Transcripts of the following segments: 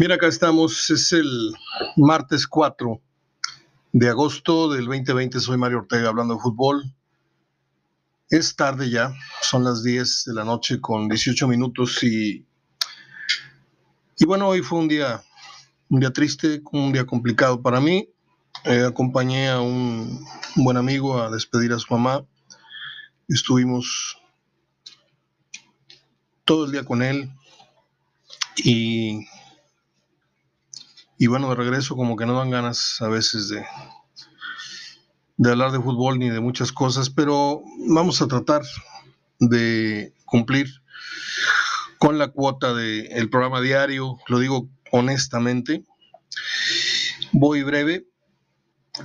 Mira, acá estamos, es el martes 4 de agosto del 2020, soy Mario Ortega hablando de fútbol. Es tarde ya, son las 10 de la noche con 18 minutos y, y bueno, hoy fue un día, un día triste, un día complicado para mí. Eh, acompañé a un, un buen amigo a despedir a su mamá. Estuvimos todo el día con él y y bueno, de regreso como que no dan ganas a veces de, de hablar de fútbol ni de muchas cosas, pero vamos a tratar de cumplir con la cuota del programa diario, lo digo honestamente. Voy breve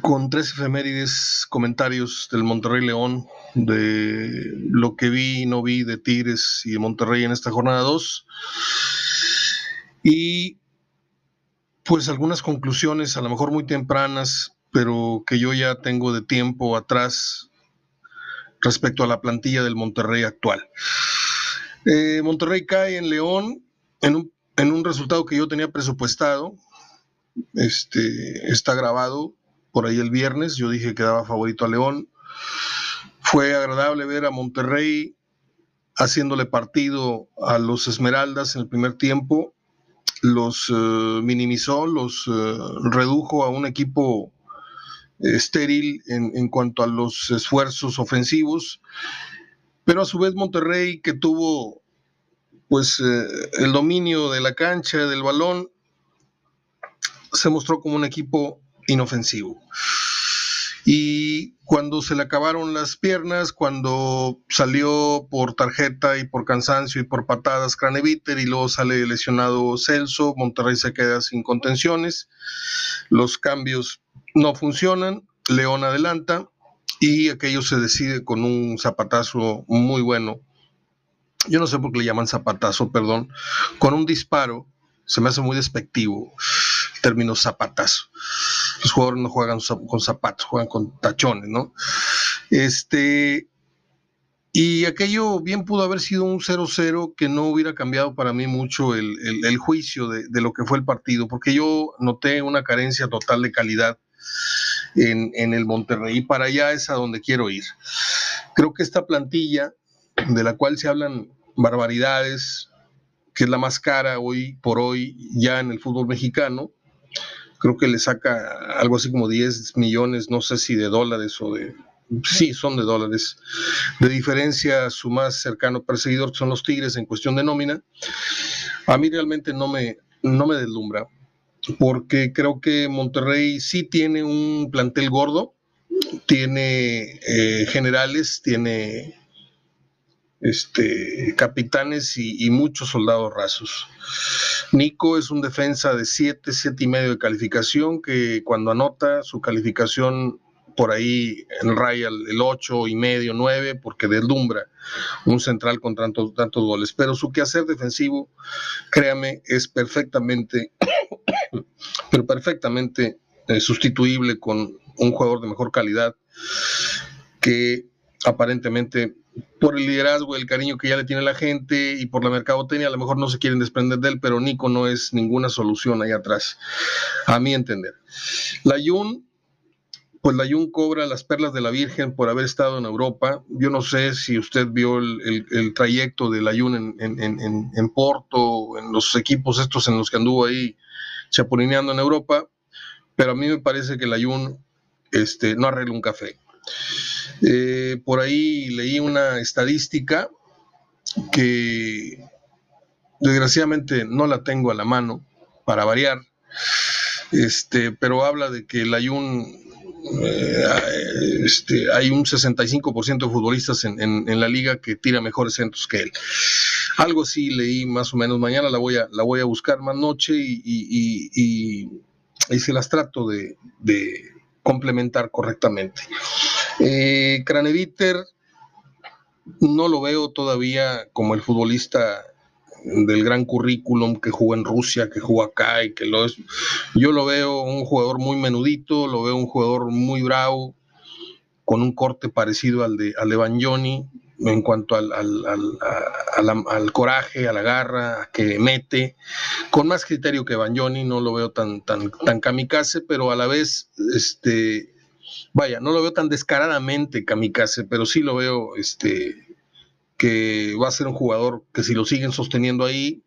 con tres efemérides, comentarios del Monterrey León, de lo que vi y no vi de Tigres y de Monterrey en esta jornada 2. Y pues algunas conclusiones, a lo mejor muy tempranas, pero que yo ya tengo de tiempo atrás respecto a la plantilla del Monterrey actual. Eh, Monterrey cae en León en un, en un, resultado que yo tenía presupuestado. Este, está grabado por ahí el viernes. Yo dije que daba favorito a León. Fue agradable ver a Monterrey haciéndole partido a los Esmeraldas en el primer tiempo los eh, minimizó, los eh, redujo a un equipo estéril en, cuanto a los esfuerzos ofensivos, pero a su vez Monterrey que tuvo pues eh, el dominio de la cancha, del balón, se mostró como un equipo inofensivo. Y cuando se le acabaron las piernas, cuando salió por tarjeta y por cansancio y por patadas Craneviter y luego sale lesionado Celso, Monterrey se queda sin contenciones, los cambios no funcionan, León adelanta y aquello se decide con un zapatazo muy bueno. Yo no sé por qué le llaman zapatazo, perdón, con un disparo, se me hace muy despectivo. Término zapatazo los jugadores no juegan con zapatos, juegan con tachones, ¿no? Este, y aquello bien pudo haber sido un 0-0 que no hubiera cambiado para mí mucho el, juicio de, lo que fue el partido, porque yo noté una carencia total de calidad en, en, el Monterrey y para allá es a donde quiero ir. Creo que esta plantilla, de la cual se hablan barbaridades, que es la más cara hoy por hoy ya en el fútbol mexicano, creo que le saca algo así como 10 millones, no sé si de dólares o de... Sí, son de dólares. De diferencia, su más cercano perseguidor son los Tigres en cuestión de nómina. A mí realmente no me, no me deslumbra, porque creo que Monterrey sí tiene un plantel gordo, tiene eh, generales, tiene este, capitanes y, muchos soldados rasos. Nico es un defensa de 7, 7 y medio de calificación, que cuando anota su calificación por ahí en raya el 8 y medio, 9, porque deslumbra un central con tantos, tantos goles. Pero su quehacer defensivo, créame, es perfectamente, pero perfectamente eh, sustituible con un jugador de mejor calidad que aparentemente por el liderazgo, el cariño que ya le tiene la gente y por la mercadotecnia, a lo mejor no se quieren desprender de él, pero Nico no es ninguna solución ahí atrás, a mi entender. La Jun, pues la Jun cobra las perlas de la Virgen por haber estado en Europa. Yo no sé si usted vio el, trayecto de la Jun en, en, Porto, en los equipos estos en los que anduvo ahí chapulineando en Europa, pero a mí me parece que la Jun este, no arregla un café. Eh, por ahí leí una estadística que desgraciadamente no la tengo a la mano para variar, este, pero habla de que el Ayun eh, este, hay un 65% de futbolistas en, la liga que tira mejores centros que él. Algo sí leí más o menos, mañana la voy a, la voy a buscar más noche y, y, se las trato de complementar correctamente. Eh, no lo veo todavía como el futbolista del gran currículum que jugó en Rusia, que jugó acá y que lo es. Yo lo veo un jugador muy menudito, lo veo un jugador muy bravo, con un corte parecido al de, al de en cuanto al, al, coraje, a la garra, que mete, con más criterio que Bagnoni, no lo veo tan, tan, tan kamikaze, pero a la vez, este, vaya, no lo veo tan descaradamente kamikaze, pero sí lo veo, este, que va a ser un jugador que si lo siguen sosteniendo ahí,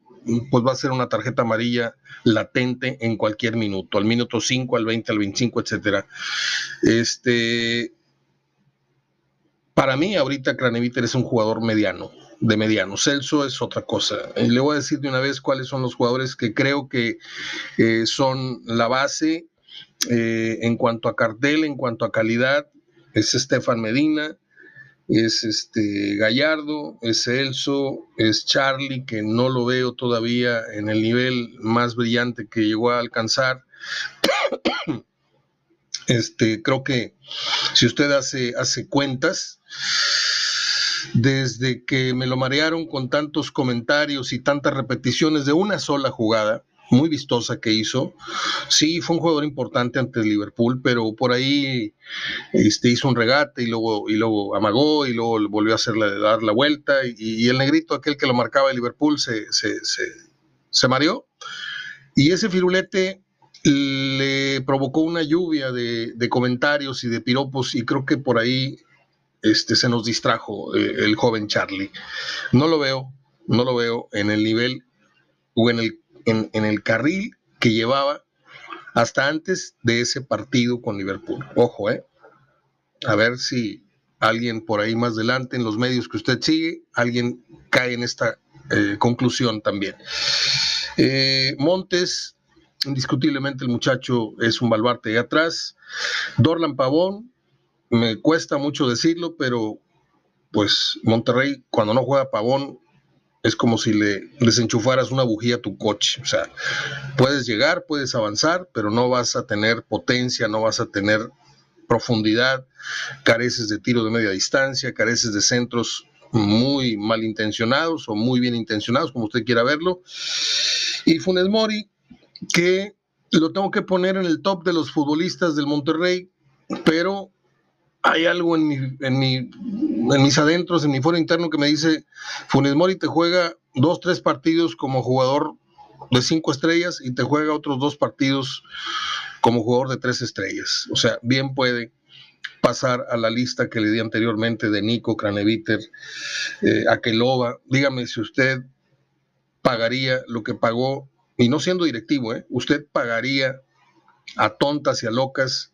pues va a ser una tarjeta amarilla latente en cualquier minuto, al minuto 5, al 20, al 25, etcétera. Este, para mí, ahorita Craneviter es un jugador mediano, de mediano. Celso es otra cosa. le voy a decir de una vez cuáles son los jugadores que creo que eh, son la base eh, en cuanto a cartel, en cuanto a calidad. Es Estefan Medina, es este Gallardo, es Celso, es Charlie, que no lo veo todavía en el nivel más brillante que llegó a alcanzar. Este, creo que si usted hace, hace cuentas, desde que me lo marearon con tantos comentarios y tantas repeticiones de una sola jugada, muy vistosa que hizo. Sí, fue un jugador importante ante Liverpool, pero por ahí este, hizo un regate y luego, y luego amagó y luego volvió a hacerle dar la vuelta y, el negrito, aquel que lo marcaba el Liverpool, se, se, mareó. Y ese firulete le provocó una lluvia de, comentarios y de piropos y creo que por ahí este, se nos distrajo eh, el joven Charlie. No lo veo, no lo veo en el nivel o en el en, el carril que llevaba hasta antes de ese partido con Liverpool. Ojo, ¿eh? A ver si alguien por ahí más adelante en los medios que usted sigue, alguien cae en esta eh, conclusión también. Eh, Montes, indiscutiblemente el muchacho es un baluarte de atrás. Dorlan Pavón, me cuesta mucho decirlo, pero pues Monterrey cuando no juega Pavón es como si le desenchufaras una bujía a tu coche. O sea, puedes llegar, puedes avanzar, pero no vas a tener potencia, no vas a tener profundidad, careces de tiro de media distancia, careces de centros muy mal intencionados o muy bien intencionados, como usted quiera verlo. Y Funes Mori, que lo tengo que poner en el top de los futbolistas del Monterrey, pero hay algo en, mi, en, mi, en mis adentros, en mi foro interno que me dice, Funes Mori te juega dos, tres partidos como jugador de cinco estrellas y te juega otros dos partidos como jugador de tres estrellas. O sea, bien puede pasar a la lista que le di anteriormente de Nico, Craneviter, eh. Dígame si usted pagaría lo que pagó, y no siendo directivo, ¿eh? usted pagaría a tontas y a locas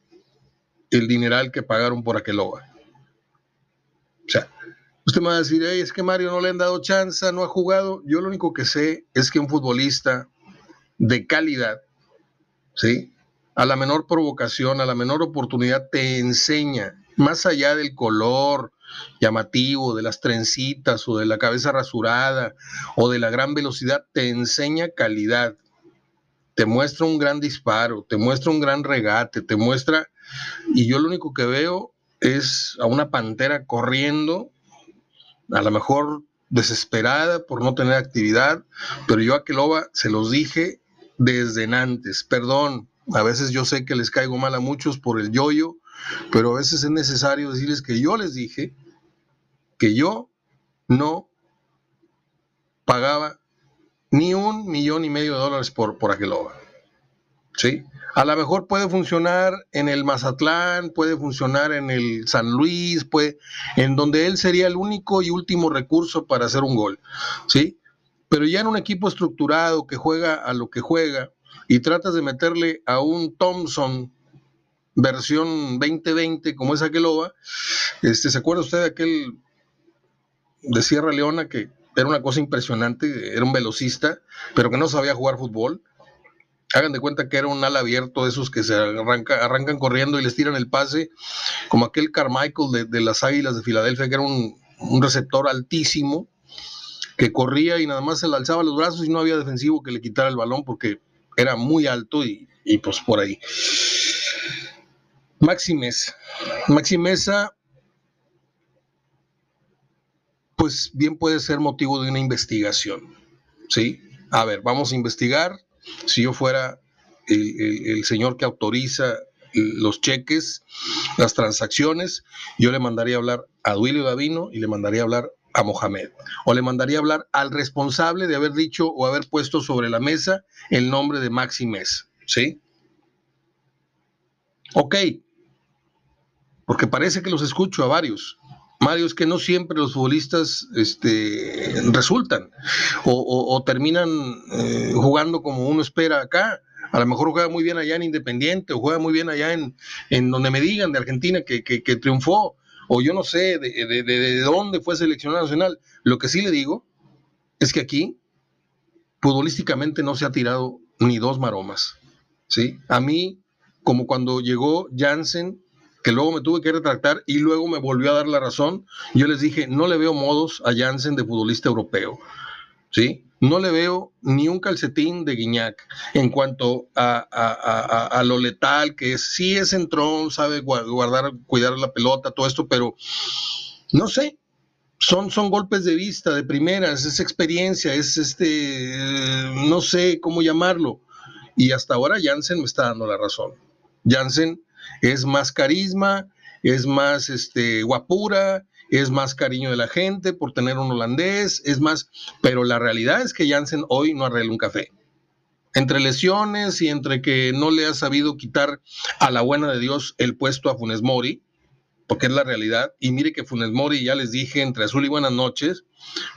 el dineral que pagaron por Aqueloba. O sea, usted me va a decir, es que Mario no le han dado chance, no ha jugado. Yo lo único que sé es que un futbolista de calidad, ¿sí? A la menor provocación, a la menor oportunidad, te enseña, más allá del color llamativo, de las trencitas o de la cabeza rasurada o de la gran velocidad, te enseña calidad, te muestra un gran disparo, te muestra un gran regate, te muestra y yo lo único que veo es a una pantera corriendo, a lo mejor desesperada por no tener actividad, pero yo a Keloba se los dije desde antes, perdón, a veces yo sé que les caigo mal a muchos por el yoyo, pero a veces es necesario decirles que yo les dije que yo no pagaba ni un millón y medio de dólares por, por. ¿Sí? A lo mejor puede funcionar en el Mazatlán, puede funcionar en el San Luis, puede, en donde él sería el único y último recurso para hacer un gol, ¿sí? Pero ya en un equipo estructurado que juega a lo que juega y tratas de meterle a un Thompson versión 2020 como es Aqueloba, este, ¿se acuerda usted de aquel de Sierra Leona que era una cosa impresionante, era un velocista, pero que no sabía jugar fútbol? Hagan de cuenta que era un ala abierto de esos que se arrancan corriendo y les tiran el pase, como aquel Carmichael de, las Águilas de Filadelfia, que era un, receptor altísimo, que corría y nada más se le alzaba los brazos y no había defensivo que le quitara el balón porque era muy alto y, pues por ahí. Maximeza. Maximeza, pues bien puede ser motivo de una investigación. ¿Sí? A ver, vamos a investigar si yo fuera el, señor que autoriza los cheques, las transacciones, yo le mandaría hablar a Duilio Davino y le mandaría hablar a Mohamed. O le mandaría hablar al responsable de haber dicho o haber puesto sobre la mesa el nombre de Maxi. ¿Sí? Ok. Porque parece que los escucho a varios. Mario, es que no siempre los futbolistas este, resultan o, terminan eh, jugando como uno espera acá. A lo mejor juega muy bien allá en Independiente o juega muy bien allá en, en donde me digan de Argentina que, que, triunfó o yo no sé de, de, de, dónde fue seleccionado nacional. Lo que sí le digo es que aquí futbolísticamente no se ha tirado ni dos maromas. ¿sí? A mí, como cuando llegó Jansen que luego me tuve que retractar y luego me volvió a dar la razón. Yo les dije, no le veo modos a Jansen de futbolista europeo. ¿Sí? No le veo ni un calcetín de Guiñac en cuanto a, lo letal que es. Sí es entrón, sabe guardar, cuidar la pelota, todo esto, pero no sé, son, son, golpes de vista, de primeras, es experiencia, es este, no sé cómo llamarlo. Y hasta ahora Jansen me está dando la razón. Jansen es más carisma, es más este, guapura, es más cariño de la gente por tener un holandés, es más, pero la realidad es que Jansen hoy no arregla un café. Entre lesiones y entre que no le ha sabido quitar a la buena de Dios el puesto a Funes Mori, porque es la realidad, y mire que Funes Mori, ya les dije, entre azul y buenas noches,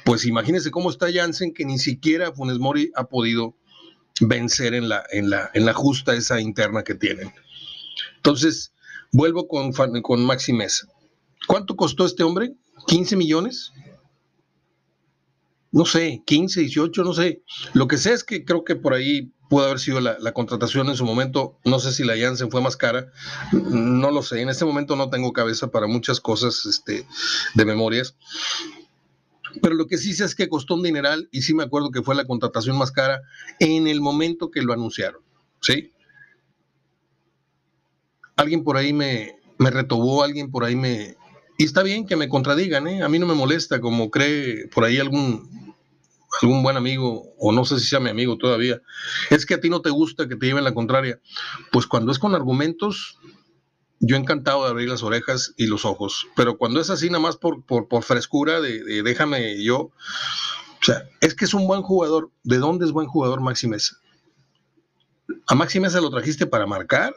pues imagínense cómo está Jansen que ni siquiera Funes Mori ha podido vencer en la, en la, en la justa esa interna que tienen. Entonces, vuelvo con, con Maxi Mesa. ¿Cuánto costó este hombre? ¿15 millones? No sé, 15, 18, no sé. Lo que sé es que creo que por ahí pudo haber sido la, contratación en su momento. No sé si la Janssen fue más cara. No lo sé. En este momento no tengo cabeza para muchas cosas este, de memorias. Pero lo que sí sé es que costó un dineral y sí me acuerdo que fue la contratación más cara en el momento que lo anunciaron. ¿Sí? Alguien por ahí me, me retobó, alguien por ahí me... Y está bien que me contradigan, ¿eh? A mí no me molesta, como cree por ahí algún, algún buen amigo, o no sé si sea mi amigo todavía. Es que a ti no te gusta que te lleven la contraria. Pues cuando es con argumentos, yo encantado de abrir las orejas y los ojos. Pero cuando es así, nada más por, por, frescura, de, déjame yo. O sea, es que es un buen jugador. ¿De dónde es buen jugador Maxi Mesa? ¿A Maxi Mesa lo trajiste para marcar?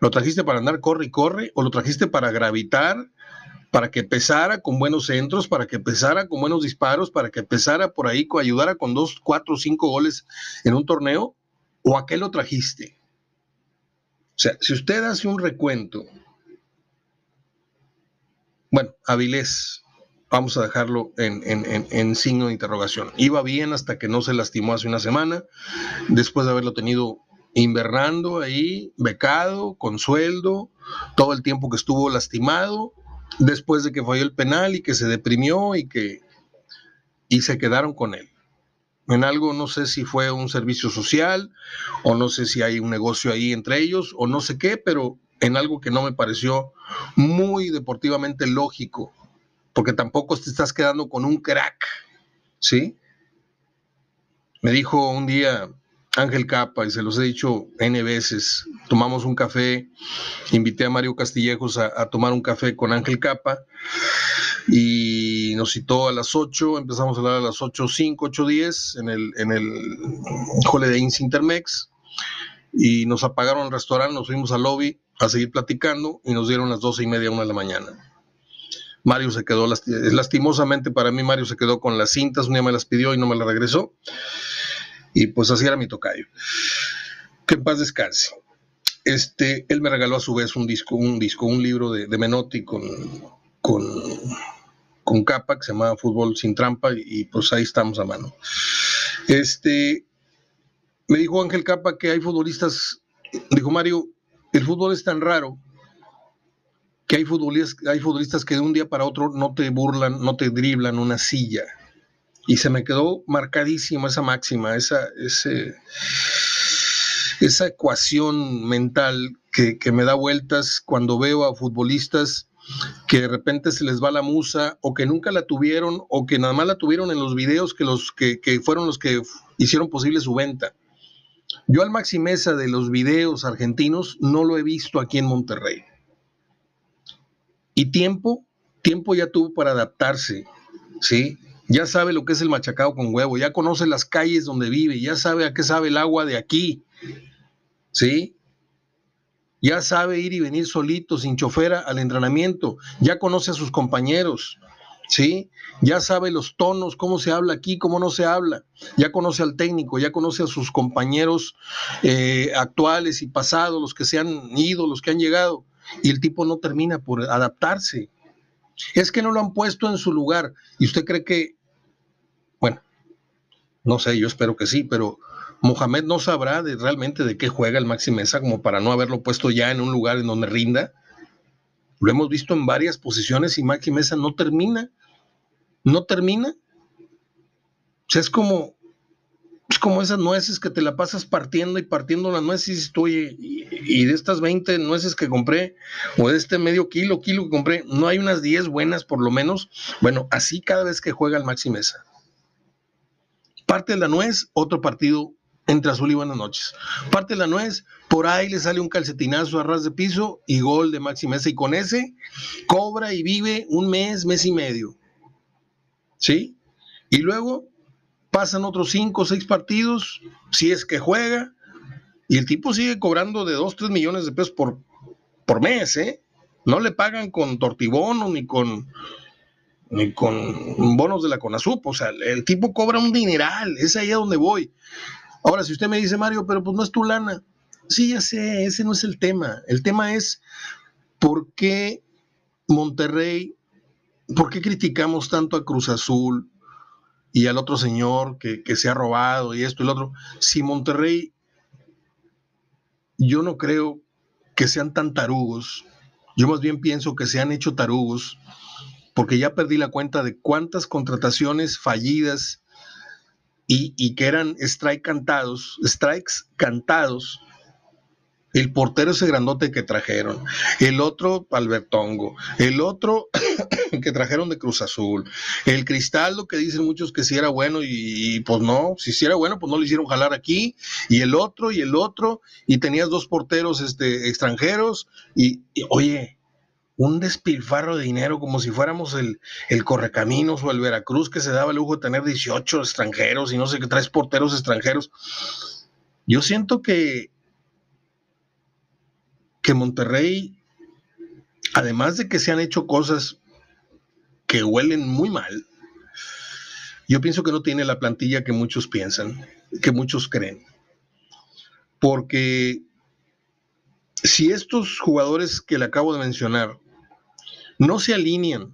¿Lo trajiste para andar corre y corre o lo trajiste para gravitar, para que pesara con buenos centros, para que pesara con buenos disparos, para que pesara por ahí, ayudara con dos, cuatro, cinco goles en un torneo? ¿O a qué lo trajiste? O sea, si usted hace un recuento, bueno, Avilés, vamos a dejarlo en, en, signo de interrogación. Iba bien hasta que no se lastimó hace una semana, después de haberlo tenido invernando ahí, becado, con sueldo, todo el tiempo que estuvo lastimado, después de que falló el penal y que se deprimió y que y se quedaron con él. En algo no sé si fue un servicio social o no sé si hay un negocio ahí entre ellos o no sé qué, pero en algo que no me pareció muy deportivamente lógico, porque tampoco te estás quedando con un crack, ¿sí? Me dijo un día Ángel Capa, y se los he dicho N veces, tomamos un café, invité a Mario Castillejos a, tomar un café con Ángel Capa y nos citó a las 8, empezamos a hablar a las 8, 5, 8, 10 en el, en el Holiday Inn Intermex y nos apagaron el restaurante, nos fuimos al lobby a seguir platicando y nos dieron las 12 y media, una de la mañana. Mario se quedó, lastimosamente para mí, Mario se quedó con las cintas, un día me las pidió y no me las regresó. Y pues así era mi tocayo. Que en paz descanse. Este, él me regaló a su vez un disco, un disco, un libro de, Menotti con, con, con, capa que se llamaba Fútbol sin trampa y, pues ahí estamos a mano. Este, me dijo Ángel Capa que hay futbolistas, dijo Mario, el fútbol es tan raro que hay futbolistas, hay futbolistas que de un día para otro no te burlan, no te driblan una silla y se me quedó marcadísima esa máxima, esa, esa ecuación mental que, me da vueltas cuando veo a futbolistas que de repente se les va la musa o que nunca la tuvieron o que nada más la tuvieron en los videos que, los, que, que fueron los que hicieron posible su venta. Yo al Maxi Mesa de los videos argentinos no lo he visto aquí en Monterrey. Y tiempo, tiempo ya tuvo para adaptarse, ¿sí? Ya sabe lo que es el machacado con huevo, ya conoce las calles donde vive, ya sabe a qué sabe el agua de aquí, ¿sí? Ya sabe ir y venir solito, sin chofera, al entrenamiento, ya conoce a sus compañeros, ¿sí? Ya sabe los tonos, cómo se habla aquí, cómo no se habla. Ya conoce al técnico, ya conoce a sus compañeros eh, actuales y pasados, los que se han ido, los que han llegado. Y el tipo no termina por adaptarse. Es que no lo han puesto en su lugar. Y usted cree que, bueno, no sé, yo espero que sí, pero Mohamed no sabrá de, realmente de qué juega el Maxi Mesa como para no haberlo puesto ya en un lugar en donde rinda. Lo hemos visto en varias posiciones y Maxi Mesa no termina. No termina. O sea, es como, es como esas nueces que te la pasas partiendo y partiendo las nueces y, y, de estas 20 nueces que compré, o de este medio kilo, kilo que compré, no hay unas 10 buenas por lo menos. Bueno, así cada vez que juega el Maxi Mesa. Parte la nuez, otro partido entre azul y buenas noches. Parte la nuez, por ahí le sale un calcetinazo a ras de piso y gol de Maxi Mesa. Y con ese cobra y vive un mes, mes y medio. ¿Sí? Y luego pasan otros cinco o seis partidos, si es que juega, y el tipo sigue cobrando de dos, tres millones de pesos por, por mes, ¿eh? No le pagan con tortibono ni con ni con bonos de la CONASUP, o sea, el tipo cobra un dineral, es ahí a donde voy. Ahora, si usted me dice, Mario, pero pues no es tu lana. Sí, ya sé, ese no es el tema. El tema es por qué Monterrey, por qué criticamos tanto a Cruz Azul y al otro señor que, se ha robado y esto y lo otro. Si Monterrey, yo no creo que sean tan tarugos. Yo más bien pienso que se han hecho tarugos porque ya perdí la cuenta de cuántas contrataciones fallidas y, que eran strike cantados, strikes cantados. El portero ese grandote que trajeron, el otro Albertongo, el otro que trajeron de Cruz Azul, el Cristaldo que dicen muchos que si era bueno y, pues no, si sí era bueno pues no le hicieron jalar aquí, y el otro y el otro, y tenías dos porteros este, extranjeros, y oye, un despilfarro de dinero como si fuéramos el, el, Correcaminos o el Veracruz que se daba el lujo de tener 18 extranjeros y no sé qué, tres porteros extranjeros. Yo siento que, que Monterrey, además de que se han hecho cosas que huelen muy mal, yo pienso que no tiene la plantilla que muchos piensan, que muchos creen. Porque si estos jugadores que le acabo de mencionar no se alinean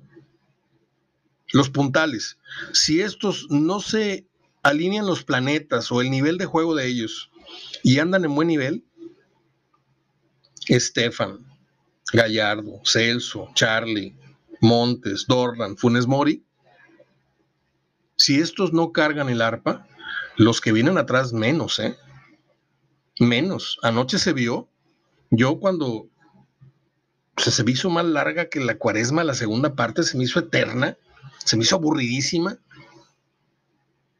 los puntales, si estos no se alinean los planetas o el nivel de juego de ellos y andan en buen nivel, Estefan, Gallardo, Celso, Charlie, Montes, Dorlan, Funes Mori, si estos no cargan el arpa, los que vienen atrás menos, ¿eh? Menos. Anoche se vio, yo cuando se me hizo más larga que la cuaresma, la segunda parte se me hizo eterna, se me hizo aburridísima.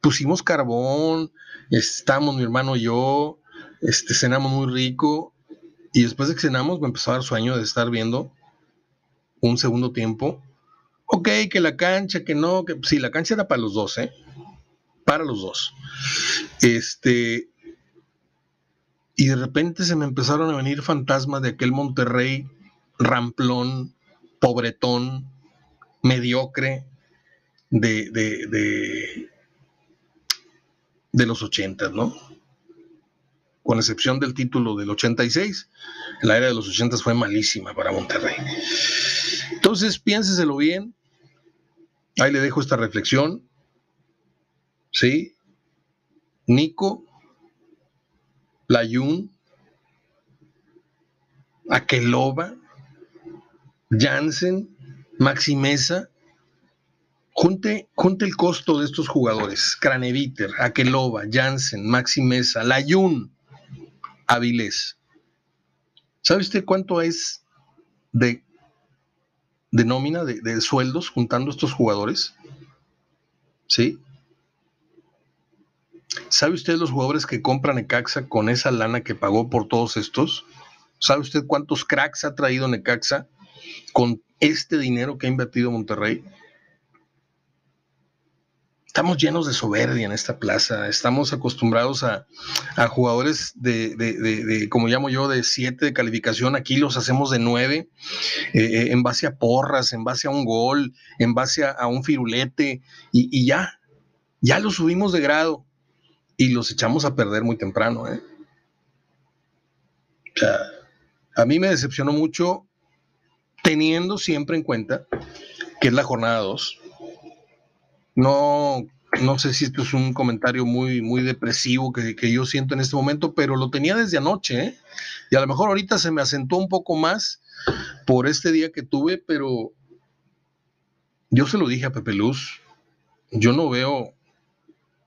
Pusimos carbón, estábamos mi hermano y yo, este, cenamos muy rico y después de que cenamos me empezó a dar sueño de estar viendo un segundo tiempo. Ok, que la cancha, que no, que sí, la cancha era para los dos, ¿eh? Para los dos. Este, y de repente se me empezaron a venir fantasmas de aquel Monterrey ramplón, pobretón, mediocre de, de, de, los 80, ¿no? Con excepción del título del 86, la era de los 80 fue malísima para Monterrey. Entonces, piénseselo bien. Ahí le dejo esta reflexión. ¿Sí? Nico, Layun, Aqueloba, Jansen, Maximeza, junte, junte el costo de estos jugadores, Craneviter, Aqueloba, Jansen, Maximeza, Layun, Avilés. ¿Sabe usted cuánto es de, de nómina, de, de sueldos juntando estos jugadores? ¿Sí? ¿Sabe usted los jugadores que compran Necaxa con esa lana que pagó por todos estos? ¿Sabe usted cuántos cracks ha traído Necaxa con este dinero que ha invertido Monterrey? Estamos llenos de soberbia en esta plaza. Estamos acostumbrados a, jugadores de, como llamo yo, de siete de calificación. Aquí los hacemos de nueve, eh, eh, en base a porras, en base a un gol, en base a, un firulete, y, y, ya, ya los subimos de grado y los echamos a perder muy temprano. ¿eh? O sea, a mí me decepcionó mucho teniendo siempre en cuenta que es la jornada 2 no, no sé si esto es un comentario muy, muy depresivo que, yo siento en este momento, pero lo tenía desde anoche, ¿eh? y a lo mejor ahorita se me asentó un poco más por este día que tuve, pero yo se lo dije a Pepe Luz, yo no veo,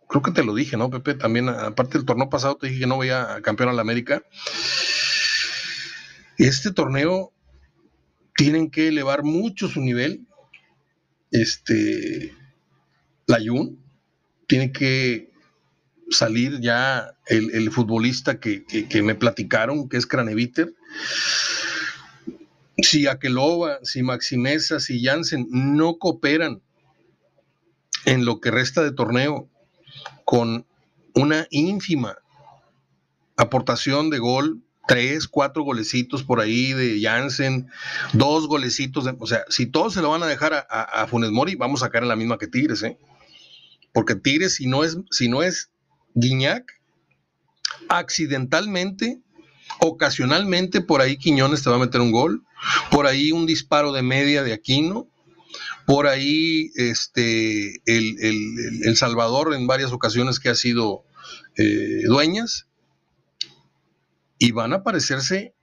creo que te lo dije, ¿no, Pepe? También, aparte del torneo pasado, te dije que no veía a campeón a la América. Este torneo tienen que elevar mucho su nivel. Este, la Jun, tiene que salir ya el, futbolista que, me platicaron, que es Craneviter. Si Aqueloba, si Maximeza, si Jansen no cooperan en lo que resta de torneo con una ínfima aportación de gol, tres, cuatro golecitos por ahí de Jansen, dos golecitos, o sea, si todos se lo van a dejar a, a Funes Mori, vamos a caer en la misma que Tigres, ¿eh? Porque Tigres, si no es, si no es Guiñac, accidentalmente, ocasionalmente, por ahí Quiñones te va a meter un gol, por ahí un disparo de media de Aquino, por ahí este, el, Salvador en varias ocasiones que ha sido eh, dueñas, y van a aparecerse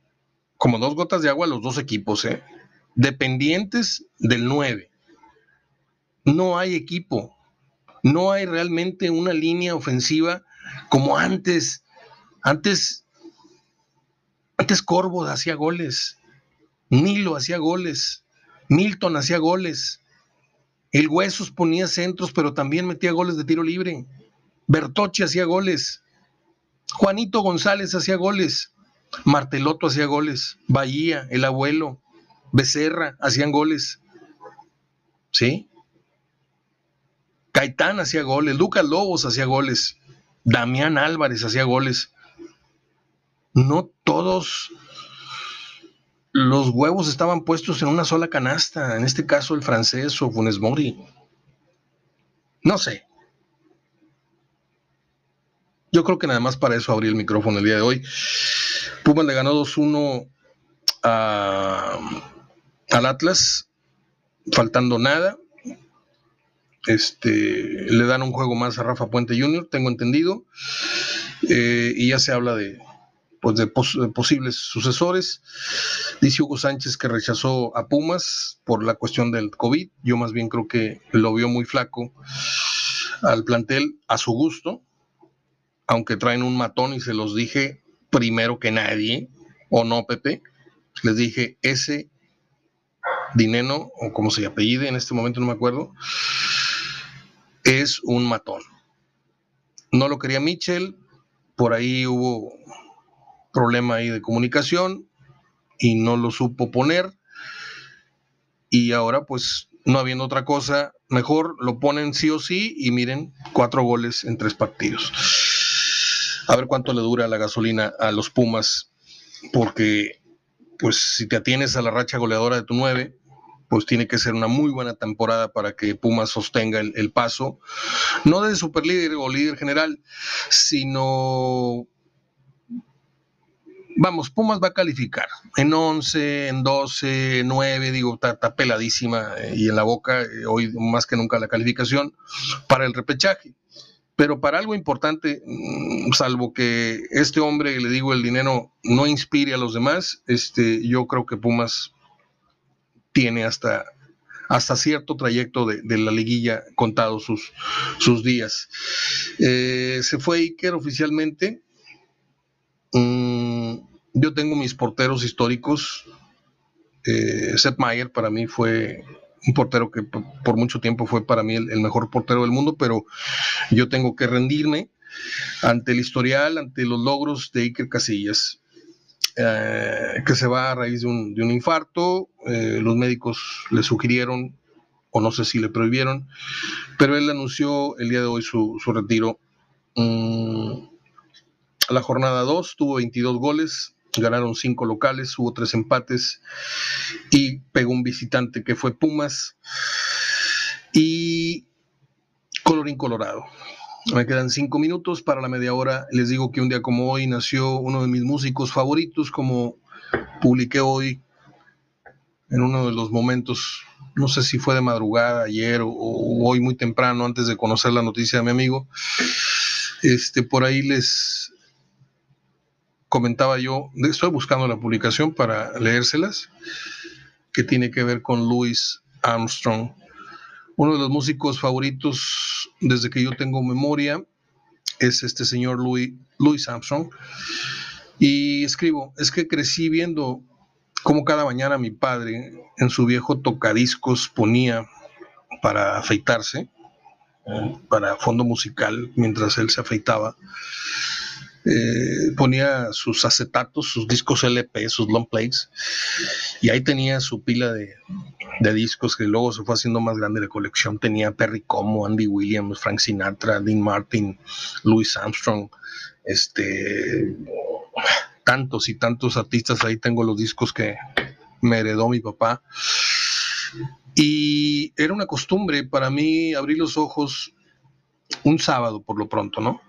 como dos gotas de agua los dos equipos, ¿eh? dependientes del 9. No hay equipo no hay realmente una línea ofensiva como antes. Antes, antes Corvo hacía goles, Nilo hacía goles, Milton hacía goles, el Huesos ponía centros, pero también metía goles de tiro libre. Bertoche hacía goles. Juanito González hacía goles. Marteloto hacía goles. Bahía, el abuelo, Becerra hacían goles. ¿Sí? Caitán hacía goles, Lucas Lobos hacía goles, Damián Álvarez hacía goles. No todos los huevos estaban puestos en una sola canasta, en este caso el francés o Funes Mori. No sé. Yo creo que nada más para eso abrí el micrófono el día de hoy. Pumas le ganó 2-1 al Atlas, faltando nada. Este, le dan un juego más a Rafa Puente Jr., tengo entendido, eh, y ya se habla de, pues de, posibles sucesores. Dice Hugo Sánchez que rechazó a Pumas por la cuestión del COVID. Yo más bien creo que lo vio muy flaco al plantel a su gusto, aunque traen un matón y se los dije primero que nadie, o no, Pepe. Les dije, ese Dineno, o como se apellide en este momento, no me acuerdo, es un matón. No lo quería Mitchell, por ahí hubo problema ahí de comunicación y no lo supo poner. Y ahora, pues, no habiendo otra cosa, mejor lo ponen sí o sí y miren, cuatro goles en tres partidos. A ver cuánto le dura la gasolina a los Pumas, porque, pues, si te atienes a la racha goleadora de tu nueve, pues tiene que ser una muy buena temporada para que Pumas sostenga el, paso, no de superlíder o líder general, sino vamos, Pumas va a calificar en 11, en 12, en 9, digo, está, peladísima eh, y en la boca, eh, hoy más que nunca la calificación para el repechaje. Pero para algo importante, mm, salvo que este hombre, le digo, el dinero no inspire a los demás, este, yo creo que Pumas tiene hasta, hasta cierto trayecto de, la liguilla contados sus, sus días. Eh, se fue Iker oficialmente. Mm, yo tengo mis porteros históricos. Eh, Seth Mayer para mí fue un portero que por mucho tiempo fue para mí el, mejor portero del mundo, pero yo tengo que rendirme. ante el historial, ante los logros de Iker Casillas. Eh, que se va a raíz de un, infarto. Eh, los médicos le sugirieron, o no sé si le prohibieron, pero él anunció el día de hoy su, retiro. Mm, la jornada 2 tuvo 22 goles, ganaron 5 locales, hubo 3 empates y pegó un visitante que fue Pumas. Y colorín colorado. Me quedan cinco minutos para la media hora. Les digo que un día como hoy nació uno de mis músicos favoritos, como publiqué hoy en uno de los momentos, no sé si fue de madrugada, ayer o, hoy muy temprano, antes de conocer la noticia de mi amigo. Este, por ahí les comentaba yo, estoy buscando la publicación para leérselas, que tiene que ver con Louis Armstrong uno de los músicos favoritos desde que yo tengo memoria es este señor Louis, Louis Armstrong. Y escribo, es que crecí viendo cómo cada mañana mi padre en su viejo tocadiscos ponía para afeitarse, para fondo musical, mientras él se afeitaba. Eh, ponía sus acetatos, sus discos LP, sus long plays, y ahí tenía su pila de, de discos que luego se fue haciendo más grande la colección. Tenía Perry Como, Andy Williams, Frank Sinatra, Dean Martin, Louis Armstrong, este, tantos y tantos artistas. Ahí tengo los discos que me heredó mi papá. Y era una costumbre para mí abrir los ojos un sábado por lo pronto, ¿no?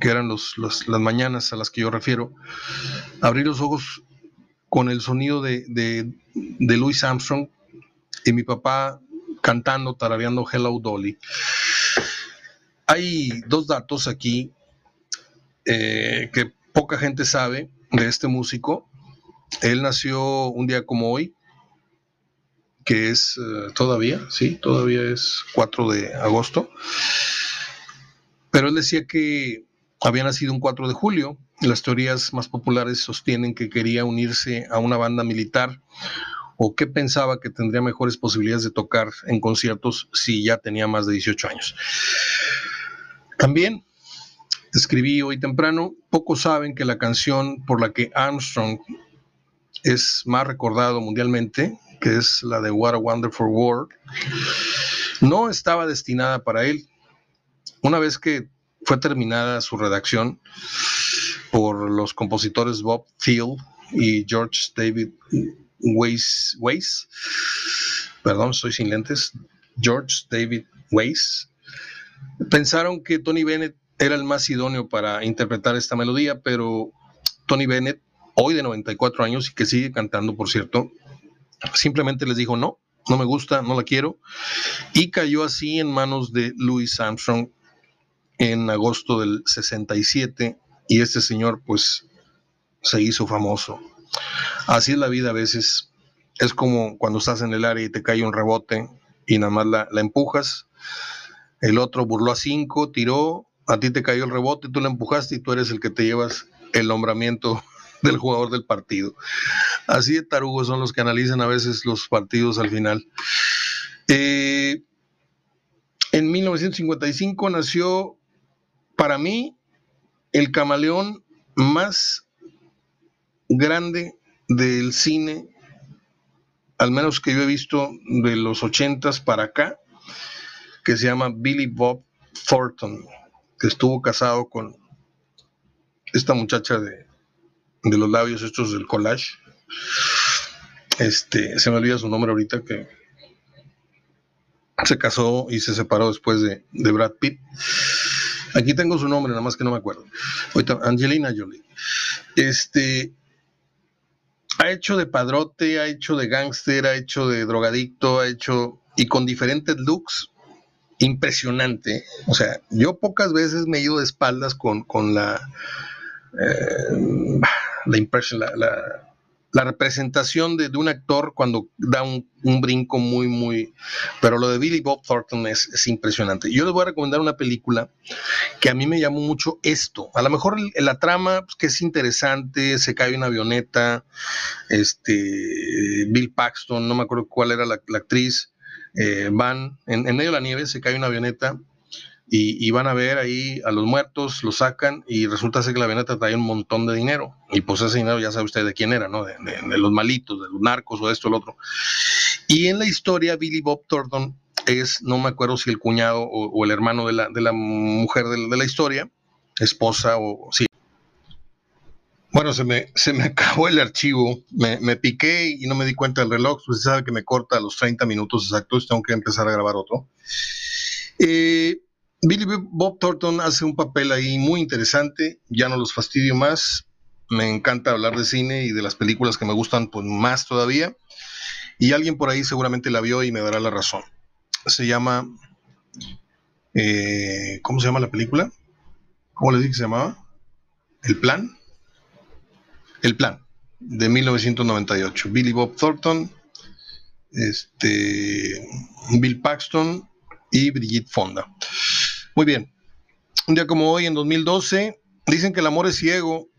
Que eran los, las mañanas a las que yo refiero. Abrir los ojos con el sonido de, de, Louis Armstrong y mi papá cantando, tarareando Hello Dolly. Hay dos datos aquí eh, que poca gente sabe de este músico. Él nació un día como hoy, que es eh, todavía, sí, todavía es 4 de agosto. Pero él decía que había nacido un 4 de julio. Las teorías más populares sostienen que quería unirse a una banda militar o que pensaba que tendría mejores posibilidades de tocar en conciertos si ya tenía más de 18 años. También escribí hoy temprano, pocos saben que la canción por la que Armstrong es más recordado mundialmente, que es la de What a Wonderful World, no estaba destinada para él. Una vez que fue terminada su redacción por los compositores Bob Thiel y George David Weiss, Weiss. Perdón, estoy sin lentes, George David Weiss, pensaron que Tony Bennett era el más idóneo para interpretar esta melodía, pero Tony Bennett, hoy de 94 años y que sigue cantando, por cierto, simplemente les dijo no, no me gusta, no la quiero, y cayó así en manos de Louis Armstrong, en agosto del 67 y este señor pues se hizo famoso. Así es la vida a veces. Es como cuando estás en el área y te cae un rebote y nada más la, empujas. El otro burló a cinco, tiró, a ti te cayó el rebote, tú la empujaste y tú eres el que te llevas el nombramiento del jugador del partido. Así de tarugos son los que analizan a veces los partidos al final. Eh, en 1955 nació para mí, el camaleón más grande del cine, al menos que yo he visto de los ochentas para acá, que se llama Billy Bob Thornton, que estuvo casado con esta muchacha de, los labios estos del collage. Este, se me olvida su nombre ahorita que se casó y se separó después de, de Brad Pitt. Aquí tengo su nombre, nada más que no me acuerdo. Angelina Jolie. Este, ha hecho de padrote, ha hecho de gángster, ha hecho de drogadicto, ha hecho, y con diferentes looks, impresionante. O sea, yo pocas veces me he ido de espaldas con, con la, eh, la impresión, la representación de, un actor cuando da un, brinco muy, muy... Pero lo de Billy Bob Thornton es, impresionante. Yo les voy a recomendar una película que a mí me llamó mucho esto. A lo mejor la trama, pues, que es interesante, se cae una avioneta, este, Bill Paxton, no me acuerdo cuál era la, actriz, eh, van en, medio de la nieve, se cae una avioneta, y, van a ver ahí a los muertos, los sacan y resulta ser que la avioneta trae un montón de dinero. Y pues ese dinero ya sabe usted de quién era, ¿no? De, los malitos, de los narcos o esto o lo otro. Y en la historia, Billy Bob Thornton es, no me acuerdo si el cuñado o, el hermano de la, de la mujer de, la historia, esposa o sí. Bueno, se me, se me acabó el archivo, me, me, piqué y no me di cuenta del reloj, pues sabe que me corta a los 30 minutos exactos, tengo que empezar a grabar otro. Eh, Billy Bob Thornton hace un papel ahí muy interesante, ya no los fastidio más, me encanta hablar de cine y de las películas que me gustan pues más todavía, y alguien por ahí seguramente la vio y me dará la razón. Se llama, eh, ¿cómo se llama la película? ¿Cómo le dije que se llamaba? El Plan. El Plan, de 1998. Billy Bob Thornton, este, Bill Paxton y Brigitte Fonda. Muy bien. Un día como hoy, en 2012, dicen que el amor es ciego.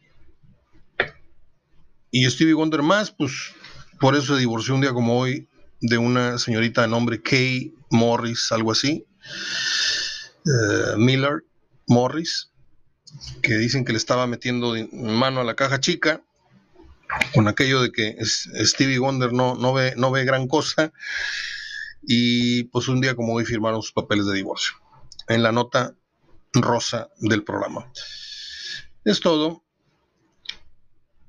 Y Stevie Wonder más, pues por eso se divorció un día como hoy de una señorita de nombre Kay Morris, algo así. Eh, Miller Morris, que dicen que le estaba metiendo mano a la caja chica con aquello de que Stevie Wonder no, no, ve, no ve gran cosa. Y pues un día como hoy firmaron sus papeles de divorcio en la nota rosa del programa. Es todo.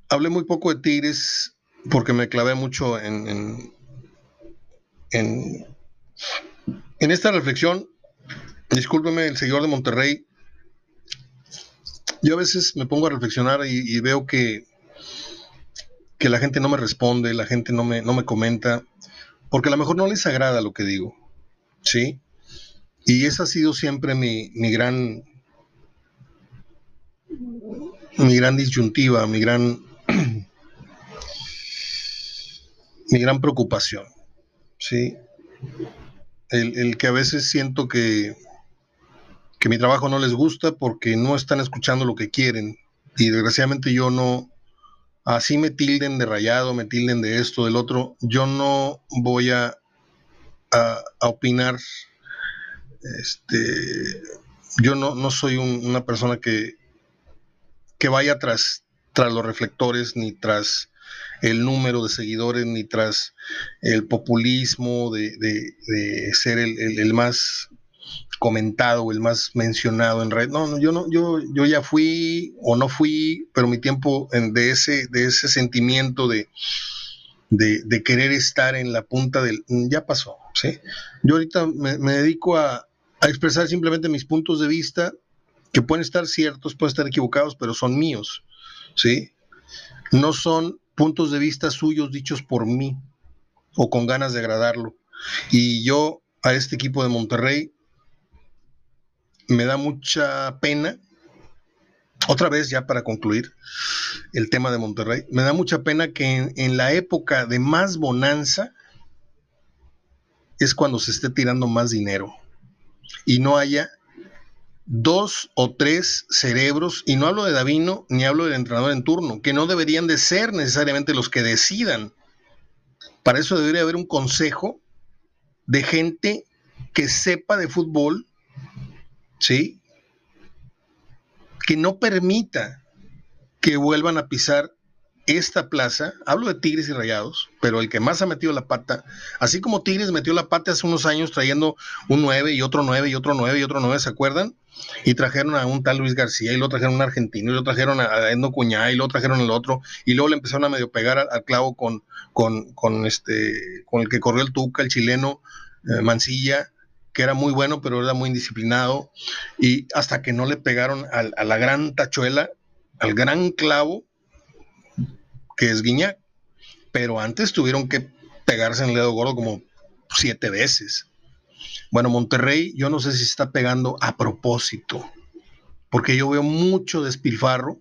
Hablé muy poco de Tigres porque me clavé mucho en, en, en, esta reflexión. Discúlpeme, el seguidor de Monterrey. Yo a veces me pongo a reflexionar y, veo que, que la gente no me responde, la gente no me, no me comenta, porque a lo mejor no les agrada lo que digo. ¿Sí? Y esa ha sido siempre mi, gran mi gran disyuntiva, mi gran mi gran preocupación. ¿sí? El, que a veces siento que, que mi trabajo no les gusta porque no están escuchando lo que quieren. Y desgraciadamente yo no, así me tilden de rayado, me tilden de esto, del otro, yo no voy a, a opinar este, yo no, no soy una persona que, que vaya tras, tras los reflectores, ni tras el número de seguidores, ni tras el populismo de, ser el, más comentado, el más mencionado en red. No, no, yo no, yo, yo ya fui o no fui, pero mi tiempo de ese, de ese sentimiento de, de, querer estar en la punta del ya pasó, ¿sí? Yo ahorita me dedico a, a expresar simplemente mis puntos de vista, que pueden estar ciertos, pueden estar equivocados, pero son míos, ¿sí? No son puntos de vista suyos dichos por mí o con ganas de agradarlo. Y yo a este equipo de Monterrey me da mucha pena, otra vez ya para concluir el tema de Monterrey, me da mucha pena que en, en la época de más bonanza es cuando se esté tirando más dinero y no haya dos o tres cerebros, y no hablo de Davino ni hablo del entrenador en turno, que no deberían de ser necesariamente los que decidan. Para eso debería haber un consejo de gente que sepa de fútbol, ¿sí? Que no permita que vuelvan a pisar esta plaza, hablo de Tigres y Rayados, pero el que más ha metido la pata, así como Tigres metió la pata hace unos años trayendo un 9 y otro 9 y otro 9 y otro 9, ¿se acuerdan? Y trajeron a un tal Luis García y lo trajeron a un argentino y lo trajeron a Endo Cuñá y lo trajeron al otro y luego le empezaron a medio pegar al, clavo con, con, este, con el que corrió el Tuca, el chileno eh, Mancilla, que era muy bueno, pero era muy indisciplinado, y hasta que no le pegaron a la gran tachuela, al gran clavo, que es Guiñac. Pero antes tuvieron que pegarse en el dedo gordo como siete veces. Bueno, Monterrey, yo no sé si está pegando a propósito, porque yo veo mucho despilfarro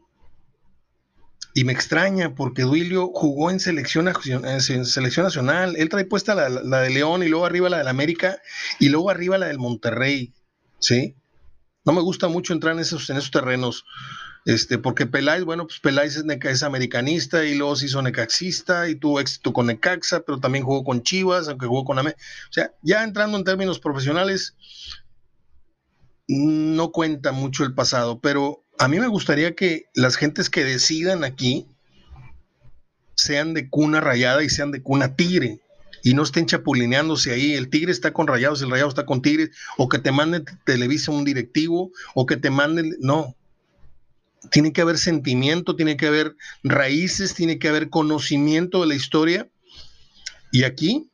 y me extraña porque Duilio jugó en selección, nacional. Él trae puesta la, de León y luego arriba la del América y luego arriba la del Monterrey. ¿Sí? No me gusta mucho entrar en esos, en esos terrenos. Este, porque Peláez, bueno, pues Peláez es, americanista y luego se hizo necaxista y tuvo éxito con Necaxa, pero también jugó con Chivas, aunque jugó con Ame. O sea, ya entrando en términos profesionales, no cuenta mucho el pasado, pero a mí me gustaría que las gentes que decidan aquí sean de cuna rayada y sean de cuna tigre y no estén chapulineándose ahí. El tigre está con rayados, el rayado está con tigre, o que te manden Televisa un directivo, o que te manden. No. Tiene que haber sentimiento, tiene que haber raíces, tiene que haber conocimiento de la historia. Y aquí,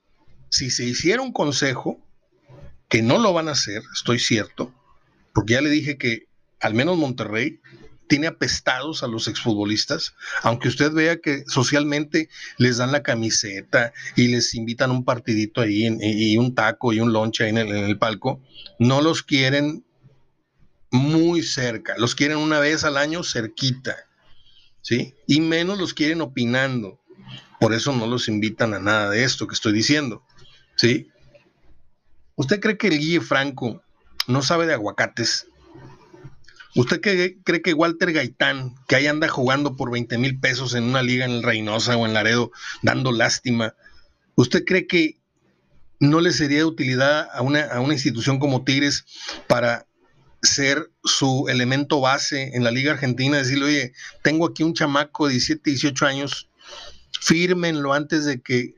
si se hiciera un consejo, que no lo van a hacer, estoy cierto, porque ya le dije que al menos Monterrey tiene apestados a los exfutbolistas, aunque usted vea que socialmente les dan la camiseta y les invitan un partidito ahí y un taco y un lonche ahí en el, palco, no los quieren muy cerca, los quieren una vez al año cerquita, ¿sí? Y menos los quieren opinando. Por eso no los invitan a nada de esto que estoy diciendo, ¿sí? ¿Usted cree que el Guille Franco no sabe de aguacates? ¿Usted cree, que Walter Gaitán, que ahí anda jugando por 20 mil pesos en una liga en el Reynosa o en Laredo, dando lástima, ¿usted cree que no le sería de utilidad a una, a una institución como Tigres para ser su elemento base en la Liga Argentina? Decirle, oye, tengo aquí un chamaco de 17, 18 años, fírmenlo antes de que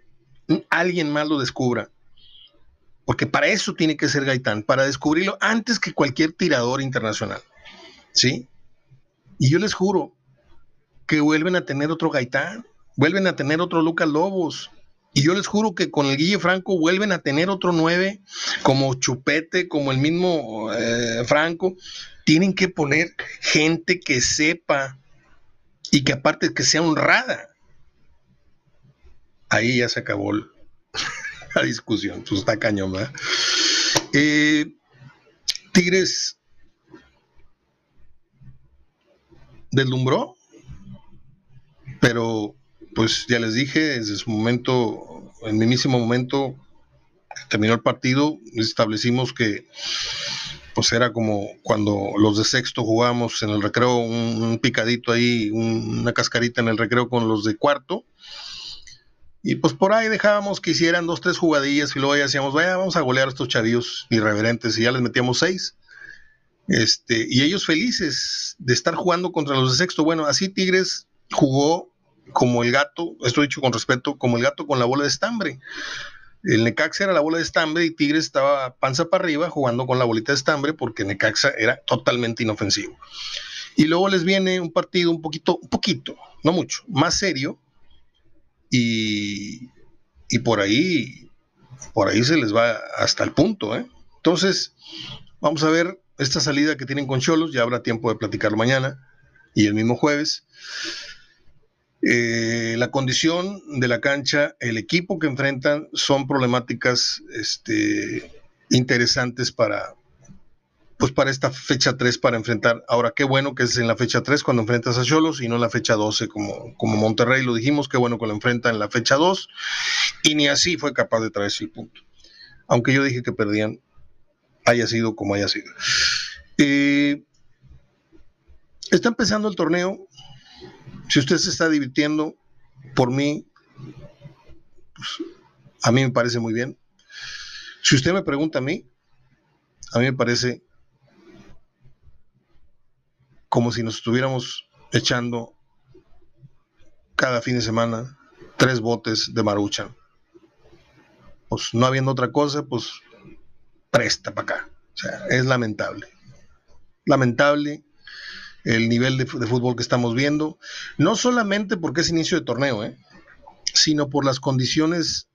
alguien más lo descubra. Porque para eso tiene que ser Gaitán, para descubrirlo antes que cualquier tirador internacional. ¿sí? Y yo les juro que vuelven a tener otro Gaitán, vuelven a tener otro Lucas Lobos. Y yo les juro que con el Guille Franco vuelven a tener otro nueve, como Chupete, como el mismo eh, Franco. Tienen que poner gente que sepa y que aparte que sea honrada. Ahí ya se acabó la discusión, pues está cañón, ¿verdad? Eh, Tigres deslumbró, pero pues ya les dije, desde su momento, en mismísimo momento terminó el partido, establecimos que pues era como cuando los de sexto jugábamos en el recreo, un, picadito ahí, una cascarita en el recreo con los de cuarto. Y pues por ahí dejábamos que hicieran dos, tres jugadillas y luego ya decíamos, vaya, vamos a golear a estos chavillos irreverentes y ya les metíamos seis. Este, y ellos felices de estar jugando contra los de sexto. Bueno, así Tigres jugó como el gato, esto dicho con respeto, como el gato con la bola de estambre. El Necaxa era la bola de estambre y Tigres estaba panza para arriba jugando con la bolita de estambre porque Necaxa era totalmente inofensivo. Y luego les viene un partido un poquito, un poquito, no mucho, más serio y, y por ahí, por ahí se les va hasta el punto. ¿eh? Entonces, vamos a ver esta salida que tienen con Cholos, ya habrá tiempo de platicarlo mañana y el mismo jueves. Eh, la condición de la cancha, el equipo que enfrentan son problemáticas este, interesantes para, pues para esta fecha 3 para enfrentar. Ahora, qué bueno que es en la fecha 3 cuando enfrentas a Cholos y no en la fecha 12 como, como Monterrey lo dijimos, qué bueno que lo enfrenta en la fecha 2 y ni así fue capaz de traerse el punto. Aunque yo dije que perdían haya sido como haya sido. Eh, está empezando el torneo. Si usted se está divirtiendo, por mí, pues, a mí me parece muy bien. Si usted me pregunta a mí, a mí me parece como si nos estuviéramos echando cada fin de semana tres botes de marucha. Pues no habiendo otra cosa, pues presta para acá. O sea, es lamentable. Lamentable el nivel de, fútbol que estamos viendo, no solamente porque es inicio de torneo, ¿eh? sino por las condiciones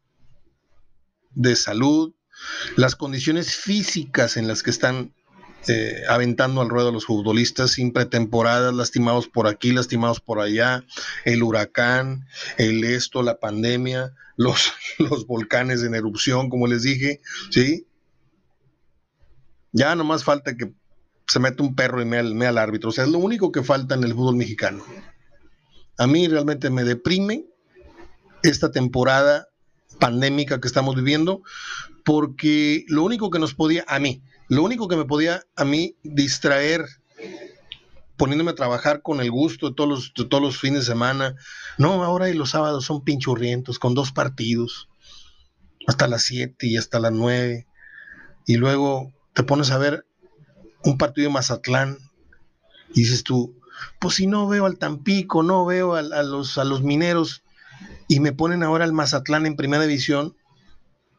de salud, las condiciones físicas en las que están eh, aventando al ruedo los futbolistas sin pretemporadas, lastimados por aquí, lastimados por allá, el huracán, el esto, la pandemia, los, los volcanes en erupción, como les dije, ¿sí? Ya nomás falta que se meta un perro y me al, al árbitro. O sea, es lo único que falta en el fútbol mexicano. A mí realmente me deprime esta temporada pandémica que estamos viviendo, porque lo único que nos podía, a mí, lo único que me podía a mí distraer poniéndome a trabajar con el gusto de todos los, de todos los fines de semana. No, ahora y los sábados son pinchurrientos, con dos partidos, hasta las 7 y hasta las 9. Y luego te pones a ver un partido de Mazatlán, dices tú, pues si no veo al Tampico, no veo a, los, a los mineros, y me ponen ahora al Mazatlán en primera división,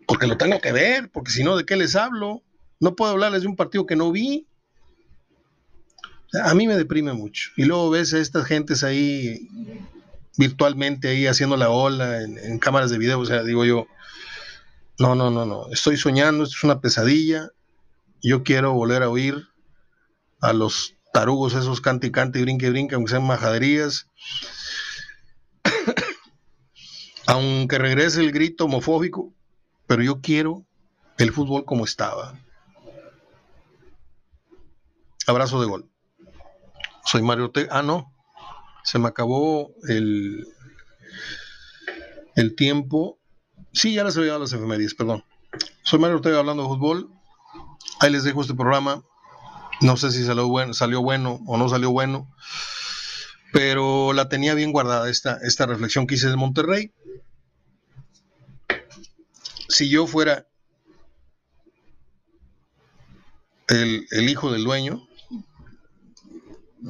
porque lo tengo que ver, porque si no, ¿de qué les hablo? No puedo hablarles de un partido que no vi. A mí me deprime mucho. Y luego ves a estas gentes ahí virtualmente ahí haciendo la ola en, cámaras de video. O sea, digo yo, no, no, no, no. Estoy soñando, esto es una pesadilla. Yo quiero volver a oír a los tarugos esos cante y cante y brinque y brinque, aunque sean majaderías. aunque regrese el grito homofóbico, pero yo quiero el fútbol como estaba. Abrazo de gol. Soy Mario Ortega. Ah, no. Se me acabó el, el tiempo. Sí, ya les había dado las efemérides, perdón. Soy Mario Ortega hablando de fútbol. Ahí les dejo este programa. No sé si salió bueno, salió bueno o no salió bueno, pero la tenía bien guardada esta, esta reflexión que hice de Monterrey. Si yo fuera el, el hijo del dueño,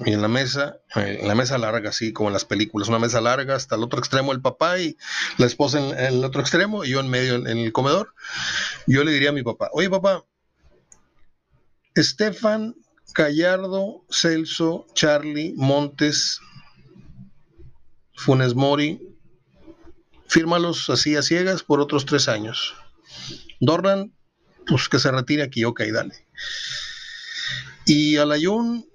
y en la mesa, eh, en la mesa larga, así como en las películas, una mesa larga hasta el otro extremo el papá y la esposa en, el otro extremo y yo en medio en, el comedor. Yo le diría a mi papá, oye papá, Estefan, Gallardo, Celso, Charlie, Montes, Funes Mori, fírmalos así a ciegas por otros tres años. Dorlan, pues que se retire aquí, ok, dale. Y Alayún,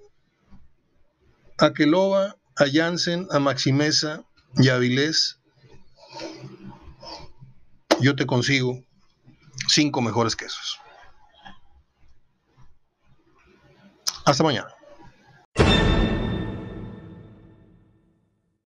a Queloba, a Jansen, a Maximeza y a Avilés, yo te consigo cinco mejores quesos. Hasta mañana.